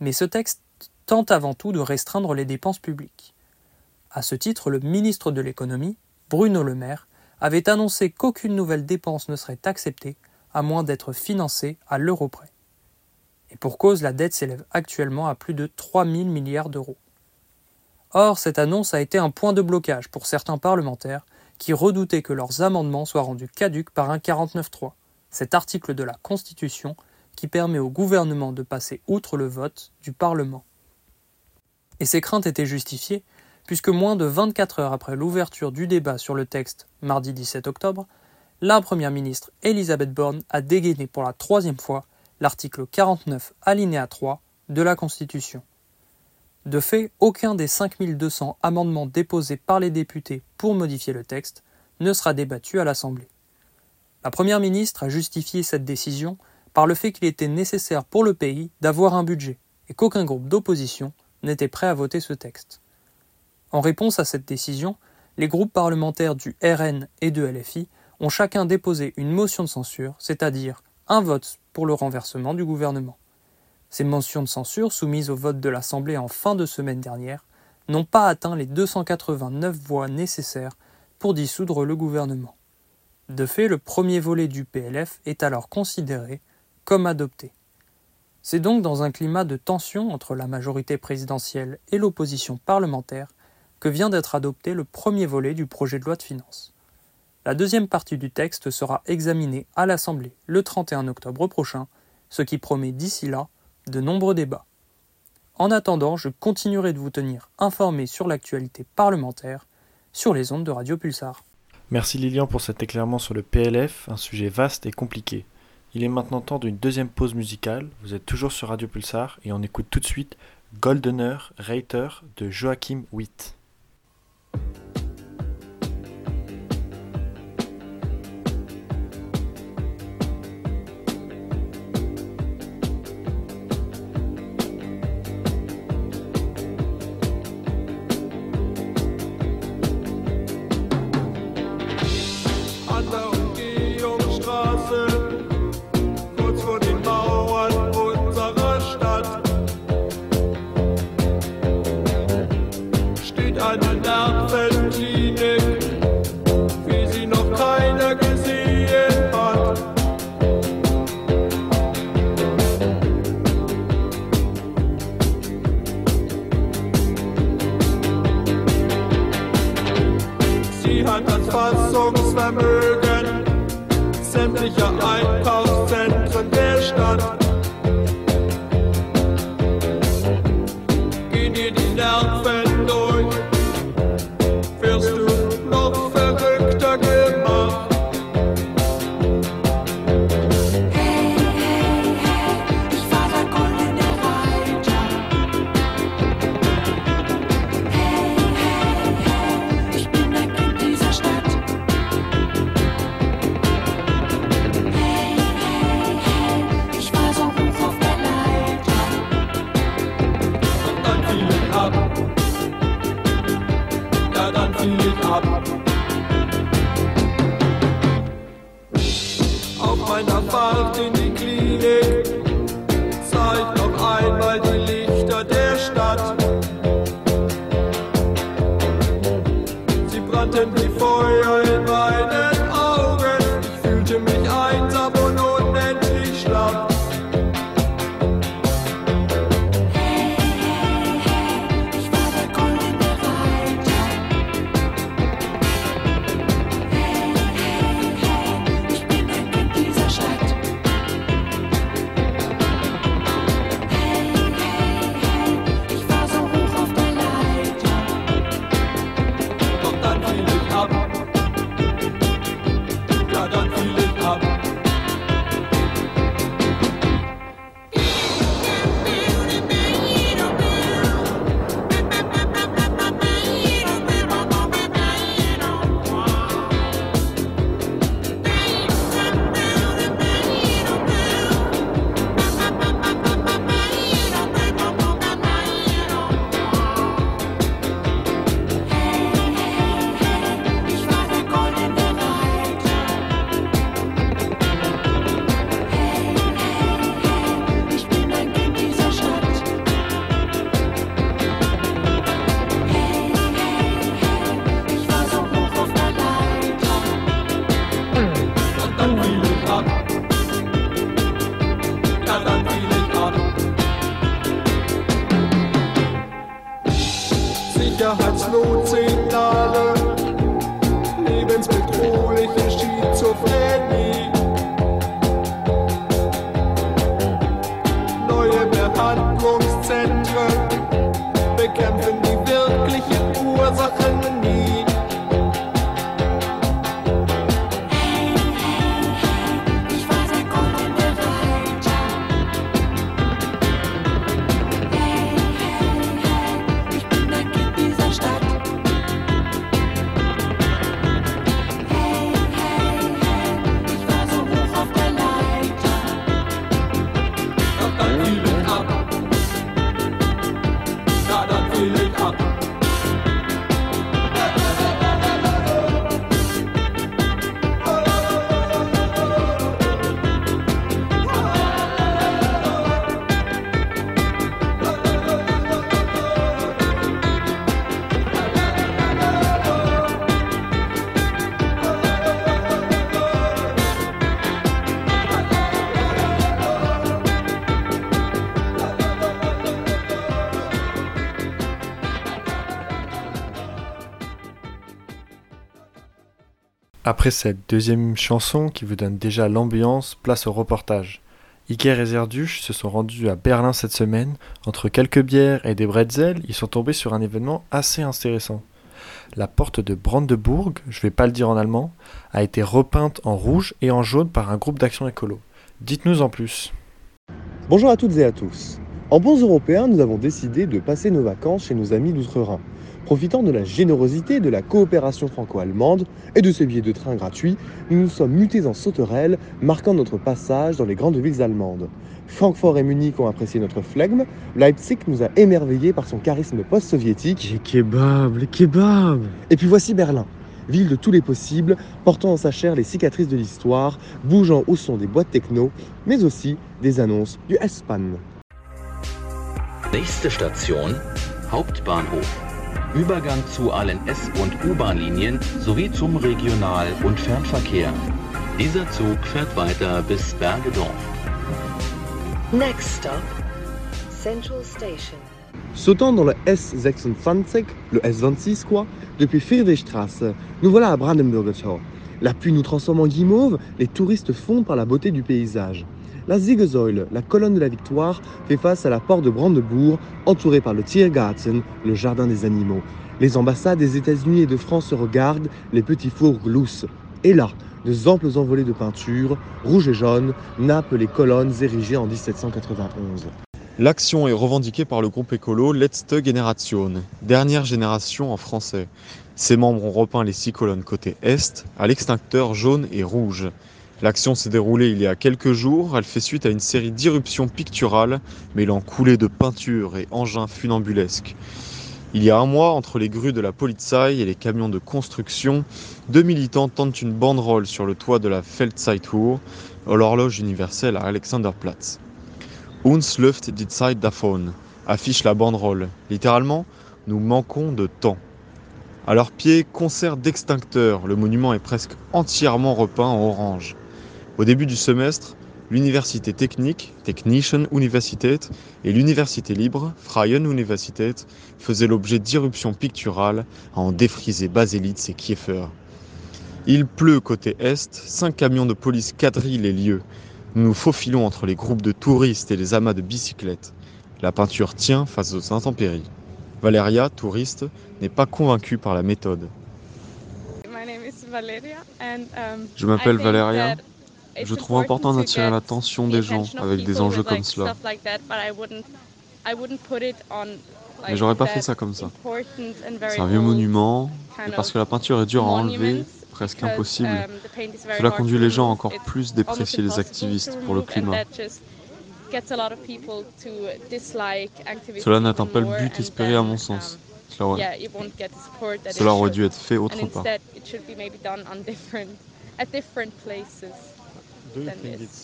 Mais ce texte tente avant tout de restreindre les dépenses publiques. À ce titre, le ministre de l'économie, Bruno Le Maire, avait annoncé qu'aucune nouvelle dépense ne serait acceptée à moins d'être financée à l'euro près. Et pour cause, la dette s'élève actuellement à plus de 3 000 milliards d'euros. Or, cette annonce a été un point de blocage pour certains parlementaires qui redoutaient que leurs amendements soient rendus caducs par un 49.3, cet article de la Constitution qui permet au gouvernement de passer outre le vote du Parlement. Et ces craintes étaient justifiées, puisque moins de 24 heures après l'ouverture du débat sur le texte, mardi 17 octobre, la Première ministre Elisabeth Borne a dégainé pour la troisième fois l'article 49 alinéa 3 de la Constitution. De fait, aucun des 5200 amendements déposés par les députés pour modifier le texte ne sera débattu à l'Assemblée. La Première ministre a justifié cette décision par le fait qu'il était nécessaire pour le pays d'avoir un budget et qu'aucun groupe d'opposition n'était prêt à voter ce texte. En réponse à cette décision, les groupes parlementaires du RN et de LFI ont chacun déposé une motion de censure, c'est-à-dire un vote pour le renversement du gouvernement. Ces motions de censure, soumises au vote de l'Assemblée en fin de semaine dernière, n'ont pas atteint les 289 voix nécessaires pour dissoudre le gouvernement. De fait, le premier volet du PLF est alors considéré comme adopté. C'est donc dans un climat de tension entre la majorité présidentielle et l'opposition parlementaire que vient d'être adopté le premier volet du projet de loi de finances. La deuxième partie du texte sera examinée à l'Assemblée le 31 octobre prochain, ce qui promet d'ici là de nombreux débats. En attendant, je continuerai de vous tenir informé sur l'actualité parlementaire sur les ondes de Radio Pulsar.
Merci Lilian pour cet éclairement sur le PLF, un sujet vaste et compliqué. Il est maintenant temps d'une deuxième pause musicale. Vous êtes toujours sur Radio Pulsar et on écoute tout de suite Goldener Reiter de Joachim Witt.
Stadt.
Après cette deuxième chanson qui vous donne déjà l'ambiance, place au reportage. Iker et Zerduch se sont rendus à Berlin cette semaine. Entre quelques bières et des bretzels, ils sont tombés sur un événement assez intéressant. La porte de Brandebourg, je vais pas le dire en allemand, a été repeinte en rouge et en jaune par un groupe d'action écolo. Dites-nous en plus.
Bonjour à toutes et à tous. En bons Européens, nous avons décidé de passer nos vacances chez nos amis d'outre-Rhin. Profitant de la générosité de la coopération franco-allemande et de ces billets de train gratuits, nous nous sommes mutés en sauterelles, marquant notre passage dans les grandes villes allemandes. Francfort et Munich ont apprécié notre flegme, Leipzig nous a émerveillés par son charisme post-soviétique.
Les kebabs, les kebabs
Et puis voici Berlin, ville de tous les possibles, portant en sa chair les cicatrices de l'histoire, bougeant au son des boîtes techno, mais aussi des annonces du S-Bahn.
Nächste Station Hauptbahnhof. Übergang zu allen S- und U-Bahn-Linien sowie zum Regional- und Fernverkehr. Dieser Zug fährt weiter bis Bergedorf.
Next stop, Central Station.
Sautant dans le S26, le S26 quoi, depuis Friedrichstraße, nous voilà à Brandenburger Tor. La pluie nous transforme en guimauve, les touristes fondent par la beauté du paysage. La Siegessäule, la colonne de la victoire, fait face à la porte de Brandebourg, entourée par le Tiergarten, le jardin des animaux. Les ambassades des États-Unis et de France se regardent, les petits fours gloussent. Et là, de amples envolées de peinture, rouge et jaune, nappent les colonnes érigées en 1791.
L'action est revendiquée par le groupe écolo Letzte Generation, dernière génération en français. Ses membres ont repeint les six colonnes côté est à l'extincteur jaune et rouge. L'action s'est déroulée il y a quelques jours, elle fait suite à une série d'irruptions picturales mêlant coulées de peinture et engins funambulesques. Il y a un mois, entre les grues de la Polizei et les camions de construction, deux militants tentent une banderole sur le toit de la Feldzeituhr, l'horloge universelle à Alexanderplatz. Uns läuft die Zeit davon, affiche la banderole. Littéralement, nous manquons de temps. À leurs pieds, concert d'extincteurs. Le monument est presque entièrement repeint en orange. Au début du semestre, l'université technique, Technischen Universität, et l'université libre, Freien Universität, faisaient l'objet d'irruptions picturales à en défriser Baselitz et Kiefer. Il pleut côté est, cinq camions de police quadrillent les lieux. Nous nous faufilons entre les groupes de touristes et les amas de bicyclettes. La peinture tient face aux intempéries. Valeria, touriste, n'est pas convaincue par la méthode.
Je m'appelle Valeria. Je trouve important d'attirer l'attention des gens avec des enjeux comme cela.
Mais j'aurais pas fait ça comme ça. C'est un vieux monument, et parce que la peinture est dure à enlever, presque impossible, cela conduit les gens à encore plus déprécier les activistes pour le climat. Cela n'atteint pas le but espéré à mon sens. Cela aurait, cela aurait dû être fait autre part.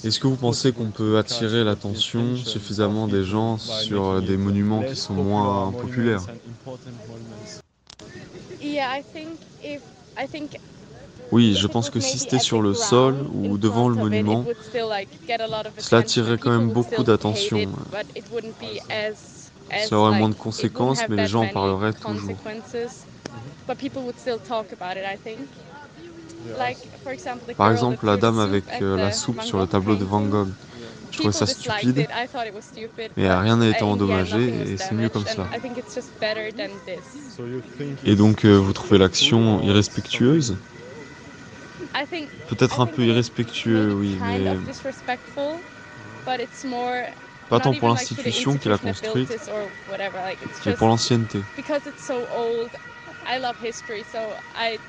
Est-ce que vous pensez qu'on peut attirer l'attention suffisamment des gens sur des monuments qui sont moins populaires? Oui, je pense que si c'était sur le sol ou devant le monument, cela attirerait quand même beaucoup d'attention. Ça aurait moins de conséquences, mais les gens en parleraient toujours. Par exemple, la dame avec euh, la soupe sur le tableau de Van Gogh. Je trouvais ça stupide, mais rien n'a été endommagé et c'est mieux comme ça. Et donc, euh, vous trouvez l'action irrespectueuse? Peut-être un peu irrespectueux, oui, mais pas tant pour l'institution qui l'a construite, mais pour l'ancienneté.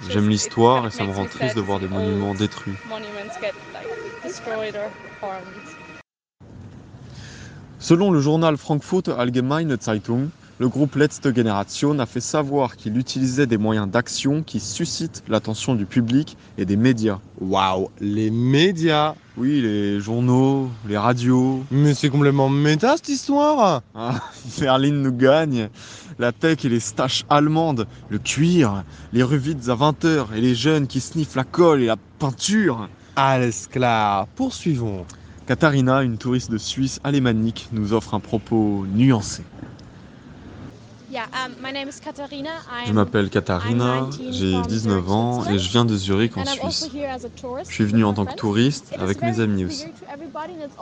J'aime l'histoire et ça me rend triste de voir des monuments détruits. Selon le journal Frankfurt Allgemeine Zeitung, le groupe Letzte Generation a fait savoir qu'il utilisait des moyens d'action qui suscitent l'attention du public et des médias.
Waouh, les médias
Oui, les journaux, les radios.
Mais c'est complètement méta cette histoire
Ah, [laughs] Berlin nous gagne. La tech et les staches allemandes, le cuir, les rues vides à 20h et les jeunes qui sniffent la colle et la peinture.
Alles klar, poursuivons.
Katharina, une touriste de Suisse alémanique, nous offre un propos nuancé. Je m'appelle Katharina, j'ai 19 ans et je viens de Zurich en Suisse. Je suis venu en tant que touriste avec mes amis aussi.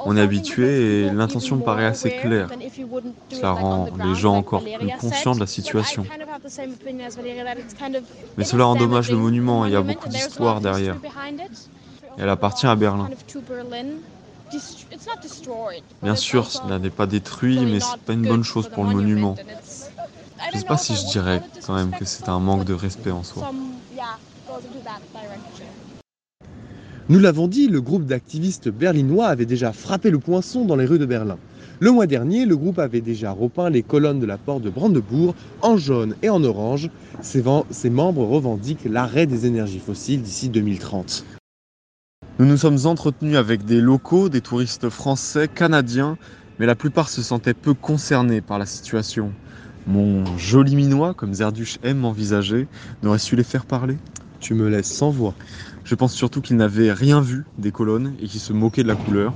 On est habitué et l'intention me paraît assez claire. Cela rend les gens encore plus conscients de la situation. Mais cela endommage le monument, il y a beaucoup d'histoire derrière. Elle appartient à Berlin. Bien sûr, cela n'est pas détruit, mais c'est pas une bonne chose pour le monument. Je ne sais pas si je dirais quand même que c'est un manque de respect en soi.
Nous l'avons dit, le groupe d'activistes berlinois avait déjà frappé le poinçon dans les rues de Berlin. Le mois dernier, le groupe avait déjà repeint les colonnes de la porte de Brandebourg en jaune et en orange. Ses, membres revendiquent l'arrêt des énergies fossiles d'ici 2030.
Nous nous sommes entretenus avec des locaux, des touristes français, canadiens, mais la plupart se sentaient peu concernés par la situation. Mon joli minois, comme Zerduch aime m'envisager, n'aurait su les faire parler
Tu me laisses sans voix.
Je pense surtout qu'ils n'avaient rien vu des colonnes et qu'ils se moquaient de la couleur.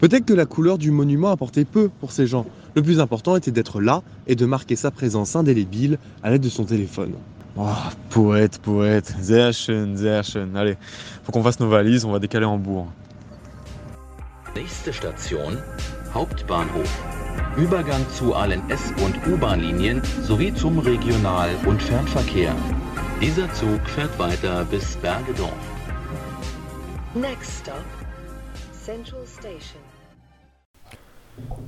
Peut-être que la couleur du monument apportait peu pour ces gens. Le plus important était d'être là et de marquer sa présence indélébile à l'aide de son téléphone.
Oh, poète, poète. Sehr schön, sehr schön. Allez, faut qu'on fasse nos valises, on va décaler en bourg.
Nächste Station Hauptbahnhof. Übergang zu allen S- und U-Bahn-Linien sowie zum Regional- und Fernverkehr. Dieser Zug fährt weiter bis Bergedorf.
Next stop, Central Station.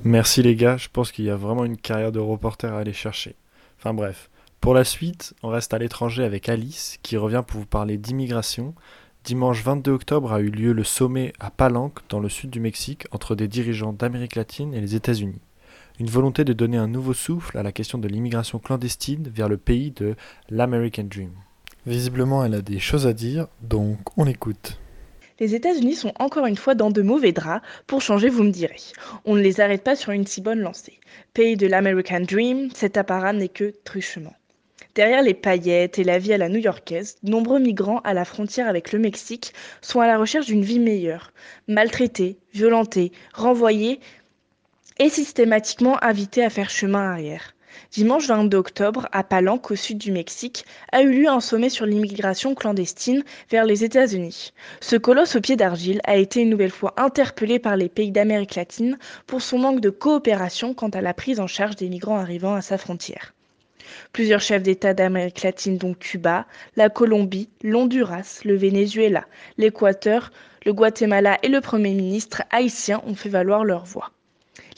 Merci les gars, je pense qu'il y a vraiment une carrière de reporter à aller chercher. Enfin bref. Pour la suite, on reste à l'étranger avec Alice, qui revient pour vous parler d'immigration. Dimanche 22 octobre a eu lieu le sommet à Palenque, dans le sud du Mexique, entre des dirigeants d'Amérique latine et les États-Unis. Une volonté de donner un nouveau souffle à la question de l'immigration clandestine vers le pays de l'American Dream. Visiblement, elle a des choses à dire, donc on écoute.
Les États-Unis sont encore une fois dans de mauvais draps. Pour changer, vous me direz. On ne les arrête pas sur une si bonne lancée. Pays de l'American Dream, cet apparat n'est que truchement. Derrière les paillettes et la vie à la new-yorkaise, de nombreux migrants à la frontière avec le Mexique sont à la recherche d'une vie meilleure, maltraités, violentés, renvoyés et systématiquement invités à faire chemin arrière. Dimanche 22 octobre, à Palenque, au sud du Mexique, a eu lieu un sommet sur l'immigration clandestine vers les États-Unis. Ce colosse au pied d'argile a été une nouvelle fois interpellé par les pays d'Amérique latine pour son manque de coopération quant à la prise en charge des migrants arrivant à sa frontière. Plusieurs chefs d'État d'Amérique latine, dont Cuba, la Colombie, l'Honduras, le Venezuela, l'Équateur, le Guatemala et le Premier ministre haïtien ont fait valoir leur voix.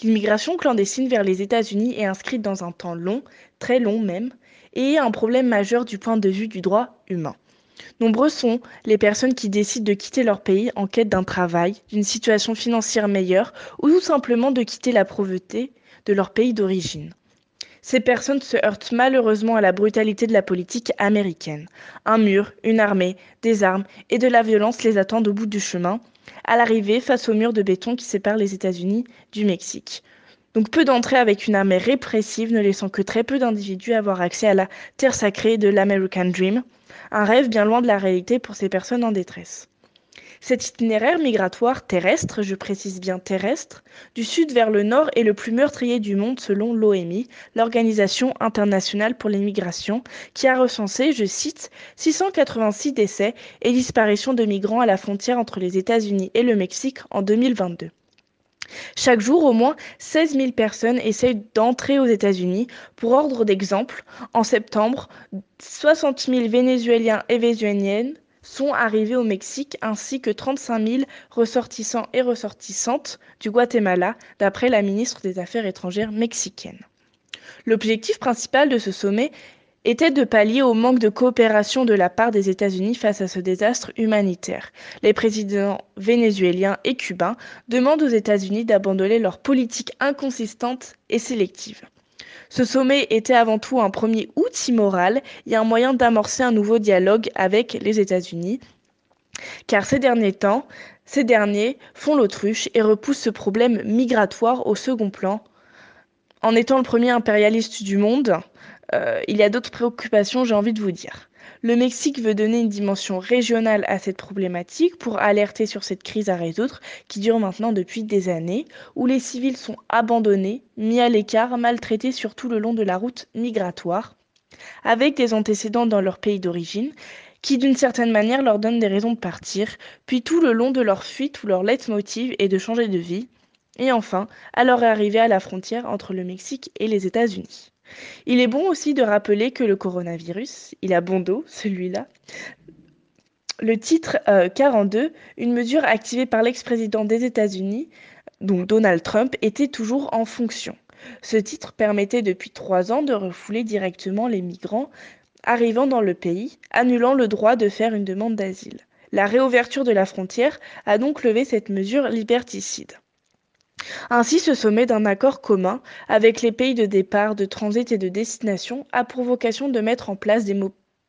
L'immigration clandestine vers les États-Unis est inscrite dans un temps long, très long même, et est un problème majeur du point de vue du droit humain. Nombreux sont les personnes qui décident de quitter leur pays en quête d'un travail, d'une situation financière meilleure ou tout simplement de quitter la pauvreté de leur pays d'origine. Ces personnes se heurtent malheureusement à la brutalité de la politique américaine. Un mur, une armée, des armes et de la violence les attendent au bout du chemin, à l'arrivée face au mur de béton qui sépare les États-Unis du Mexique. Donc peu d'entrées avec une armée répressive ne laissant que très peu d'individus avoir accès à la terre sacrée de l'American Dream, un rêve bien loin de la réalité pour ces personnes en détresse. Cet itinéraire migratoire terrestre, je précise bien terrestre, du sud vers le nord est le plus meurtrier du monde selon l'OMI, l'Organisation internationale pour les migrations, qui a recensé, je cite, 686 décès et disparitions de migrants à la frontière entre les États-Unis et le Mexique en 2022. Chaque jour, au moins 16 000 personnes essayent d'entrer aux États-Unis. Pour ordre d'exemple, en septembre, 60 000 Vénézuéliens et Vénézuéliennes sont arrivés au Mexique ainsi que 35 000 ressortissants et ressortissantes du Guatemala, d'après la ministre des Affaires étrangères mexicaine. L'objectif principal de ce sommet était de pallier au manque de coopération de la part des États-Unis face à ce désastre humanitaire. Les présidents vénézuéliens et cubains demandent aux États-Unis d'abandonner leur politique inconsistante et sélective. Ce sommet était avant tout un premier outil moral et un moyen d'amorcer un nouveau dialogue avec les États-Unis, car ces derniers temps, ces derniers font l'autruche et repoussent ce problème migratoire au second plan. En étant le premier impérialiste du monde, euh, il y a d'autres préoccupations, j'ai envie de vous dire. Le Mexique veut donner une dimension régionale à cette problématique pour alerter sur cette crise à résoudre qui dure maintenant depuis des années, où les civils sont abandonnés, mis à l'écart, maltraités sur tout le long de la route migratoire, avec des antécédents dans leur pays d'origine, qui d'une certaine manière leur donnent des raisons de partir, puis tout le long de leur fuite où leur leitmotiv est de changer de vie, et enfin à leur arrivée à la frontière entre le Mexique et les États-Unis. Il est bon aussi de rappeler que le coronavirus, il a bon dos, celui-là. Le titre euh, 42, une mesure activée par l'ex-président des États-Unis, donc Donald Trump, était toujours en fonction. Ce titre permettait depuis trois ans de refouler directement les migrants arrivant dans le pays, annulant le droit de faire une demande d'asile. La réouverture de la frontière a donc levé cette mesure liberticide. Ainsi, ce sommet d'un accord commun avec les pays de départ, de transit et de destination a pour vocation de mettre en place des,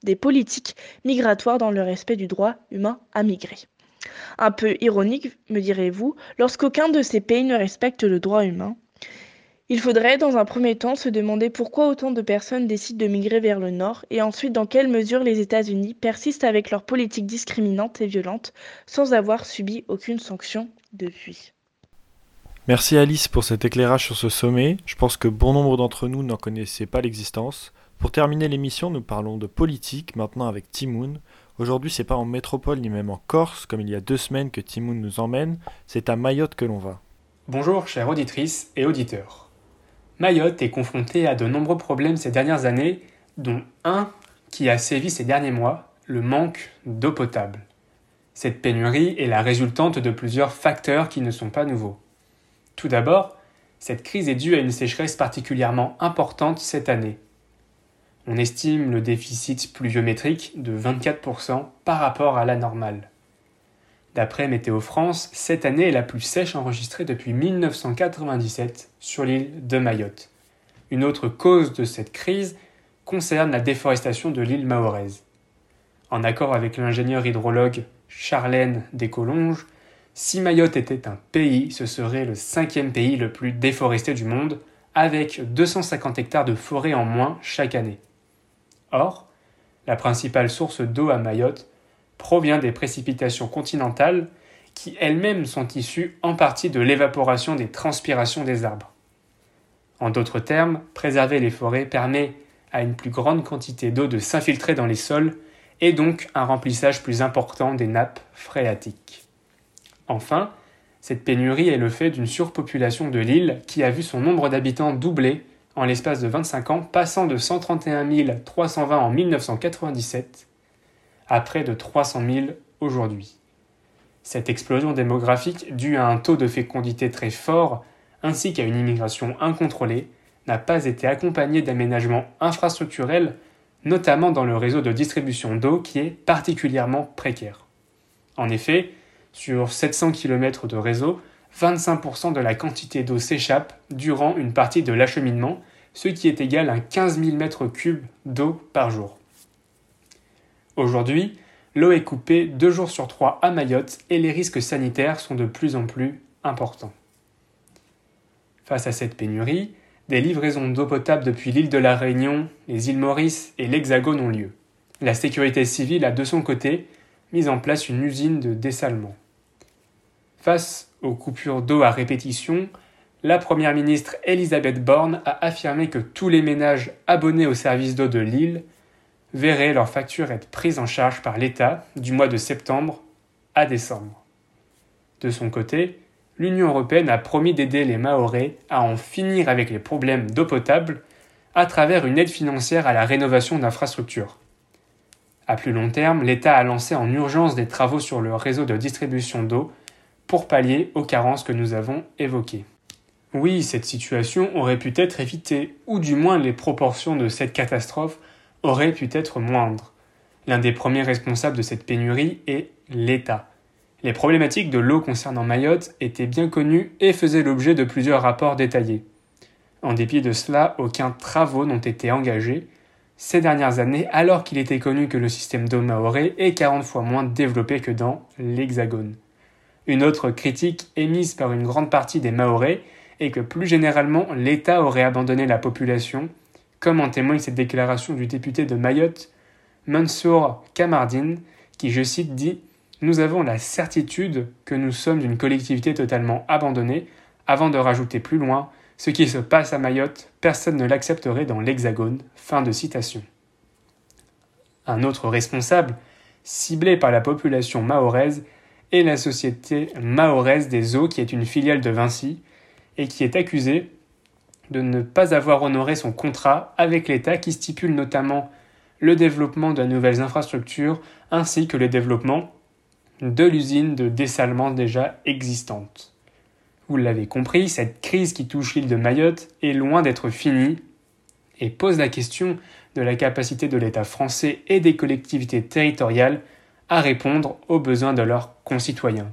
des, politiques migratoires dans le respect du droit humain à migrer. Un peu ironique, me direz-vous, lorsqu'aucun de ces pays ne respecte le droit humain. Il faudrait, dans un premier temps, se demander pourquoi autant de personnes décident de migrer vers le nord et ensuite dans quelle mesure les États-Unis persistent avec leur politique discriminante et violente sans avoir subi aucune sanction depuis.
Merci Alice pour cet éclairage sur ce sommet. Je pense que bon nombre d'entre nous n'en connaissaient pas l'existence. Pour terminer l'émission, nous parlons de politique maintenant avec Timoun. Aujourd'hui, c'est pas en métropole ni même en Corse, comme il y a deux semaines que Timoun nous emmène, c'est à Mayotte que l'on va.
Bonjour chères auditrices et auditeurs. Mayotte est confrontée à de nombreux problèmes ces dernières années, dont un qui a sévi ces derniers mois, le manque d'eau potable. Cette pénurie est la résultante de plusieurs facteurs qui ne sont pas nouveaux. Tout d'abord, cette crise est due à une sécheresse particulièrement importante cette année. On estime le déficit pluviométrique de 24% par rapport à la normale. D'après Météo France, cette année est la plus sèche enregistrée depuis 1997 sur l'île de Mayotte. Une autre cause de cette crise concerne la déforestation de l'île mahoraise. En accord avec l'ingénieur hydrologue Charlène Descolonges, si Mayotte était un pays, ce serait le cinquième pays le plus déforesté du monde, avec 250 hectares de forêt en moins chaque année. Or, la principale source d'eau à Mayotte provient des précipitations continentales qui elles-mêmes sont issues en partie de l'évaporation des transpirations des arbres. En d'autres termes, préserver les forêts permet à une plus grande quantité d'eau de s'infiltrer dans les sols et donc un remplissage plus important des nappes phréatiques. Enfin, cette pénurie est le fait d'une surpopulation de l'île qui a vu son nombre d'habitants doubler en l'espace de 25 ans, passant de 131 320 en 1997 à près de 300 000 aujourd'hui. Cette explosion démographique, due à un taux de fécondité très fort ainsi qu'à une immigration incontrôlée, n'a pas été accompagnée d'aménagements infrastructurels, notamment dans le réseau de distribution d'eau qui est particulièrement précaire. En effet, sur 700 km de réseau, 25% de la quantité d'eau s'échappe durant une partie de l'acheminement, ce qui est égal à 15 000 m3 d'eau par jour. Aujourd'hui, l'eau est coupée deux jours sur trois à Mayotte et les risques sanitaires sont de plus en plus importants. Face à cette pénurie, des livraisons d'eau potable depuis l'île de la Réunion, les îles Maurice et l'Hexagone ont lieu. La sécurité civile a de son côté mis en place une usine de dessalement. Face aux coupures d'eau à répétition, la Première ministre Elisabeth Borne a affirmé que tous les ménages abonnés au service d'eau de l'île verraient leur facture être prise en charge par l'État du mois de septembre à décembre. De son côté, l'Union européenne a promis d'aider les Mahorais à en finir avec les problèmes d'eau potable à travers une aide financière à la rénovation d'infrastructures. À plus long terme, l'État a lancé en urgence des travaux sur le réseau de distribution d'eau pour pallier aux carences que nous avons évoquées. Oui, cette situation aurait pu être évitée, ou du moins les proportions de cette catastrophe auraient pu être moindres. L'un des premiers responsables de cette pénurie est l'État. Les problématiques de l'eau concernant Mayotte étaient bien connues et faisaient l'objet de plusieurs rapports détaillés. En dépit de cela, aucun travaux n'ont été engagés ces dernières années, alors qu'il était connu que le système d'eau maoré est 40 fois moins développé que dans l'Hexagone. Une autre critique émise par une grande partie des Maorais est que plus généralement l'État aurait abandonné la population, comme en témoigne cette déclaration du député de Mayotte, Mansour Kamardine, qui, je cite, dit Nous avons la certitude que nous sommes une collectivité totalement abandonnée, avant de rajouter plus loin Ce qui se passe à Mayotte, personne ne l'accepterait dans l'Hexagone. Fin de citation. Un autre responsable, ciblé par la population mahoraise, et la société mahoraise des eaux, qui est une filiale de Vinci, et qui est accusée de ne pas avoir honoré son contrat avec l'État qui stipule notamment le développement de nouvelles infrastructures ainsi que le développement de l'usine de dessalement déjà existante. Vous l'avez compris, cette crise qui touche l'île de Mayotte est loin d'être finie et pose la question de la capacité de l'État français et des collectivités territoriales à répondre aux besoins de leurs concitoyens.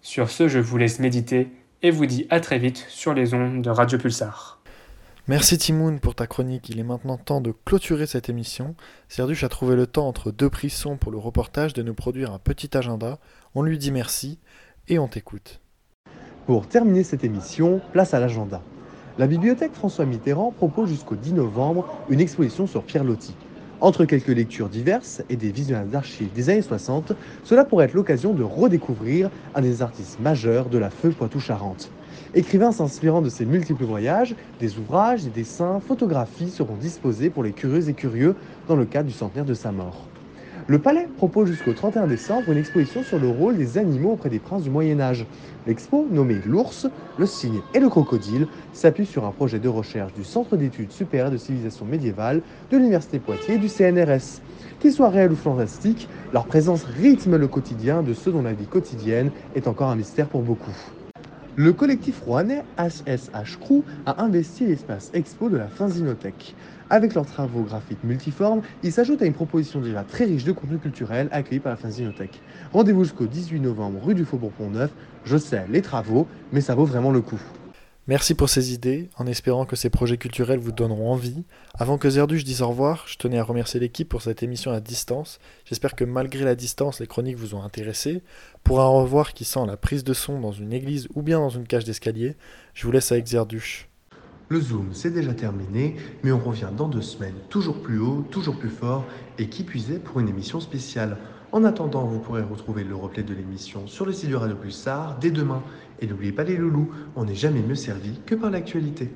Sur ce, je vous laisse méditer et vous dis à très vite sur les ondes de Radio Pulsar.
Merci Timoun pour ta chronique. Il est maintenant temps de clôturer cette émission. Serduche a trouvé le temps entre deux prissons pour le reportage de nous produire un petit agenda. On lui dit merci et on t'écoute.
Pour terminer cette émission, place à l'agenda. La bibliothèque François Mitterrand propose jusqu'au 10 novembre une exposition sur Pierre Loti. Entre quelques lectures diverses et des visionnages d'archives des années 60, cela pourrait être l'occasion de redécouvrir un des artistes majeurs de la feu Poitou-Charentes. Écrivain s'inspirant de ses multiples voyages, des ouvrages, des dessins, photographies seront disposés pour les curieuses et curieux dans le cadre du centenaire de sa mort. Le palais propose jusqu'au 31 décembre une exposition sur le rôle des animaux auprès des princes du Moyen Âge. L'expo, nommée L'ours, le cygne et le crocodile, s'appuie sur un projet de recherche du Centre d'études supérieures de civilisation médiévale de l'Université Poitiers et du CNRS. Qu'ils soient réels ou fantastiques, leur présence rythme le quotidien de ceux dont la vie quotidienne est encore un mystère pour beaucoup. Le collectif rouennais HSH Crew a investi l'espace expo de la Finzinothèque. Avec leurs travaux graphiques multiformes, ils s'ajoutent à une proposition déjà très riche de contenu culturel accueilli par la Finzinothèque. Rendez-vous jusqu'au 18 novembre rue du Faubourg Pont-Neuf. Je sais, les travaux, mais ça vaut vraiment le coup.
Merci pour ces idées, en espérant que ces projets culturels vous donneront envie. Avant que Zerduche dise au revoir, je tenais à remercier l'équipe pour cette émission à distance. J'espère que malgré la distance, les chroniques vous ont intéressé. Pour un revoir qui sent la prise de son dans une église ou bien dans une cage d'escalier, je vous laisse avec Zerduche.
Le Zoom, c'est déjà terminé, mais on revient dans deux semaines, toujours plus haut, toujours plus fort, et qui puisait pour une émission spéciale. En attendant, vous pourrez retrouver le replay de l'émission sur le site de Radio Pulsar dès demain. Et n'oubliez pas les loulous, on n'est jamais mieux servi que par l'actualité.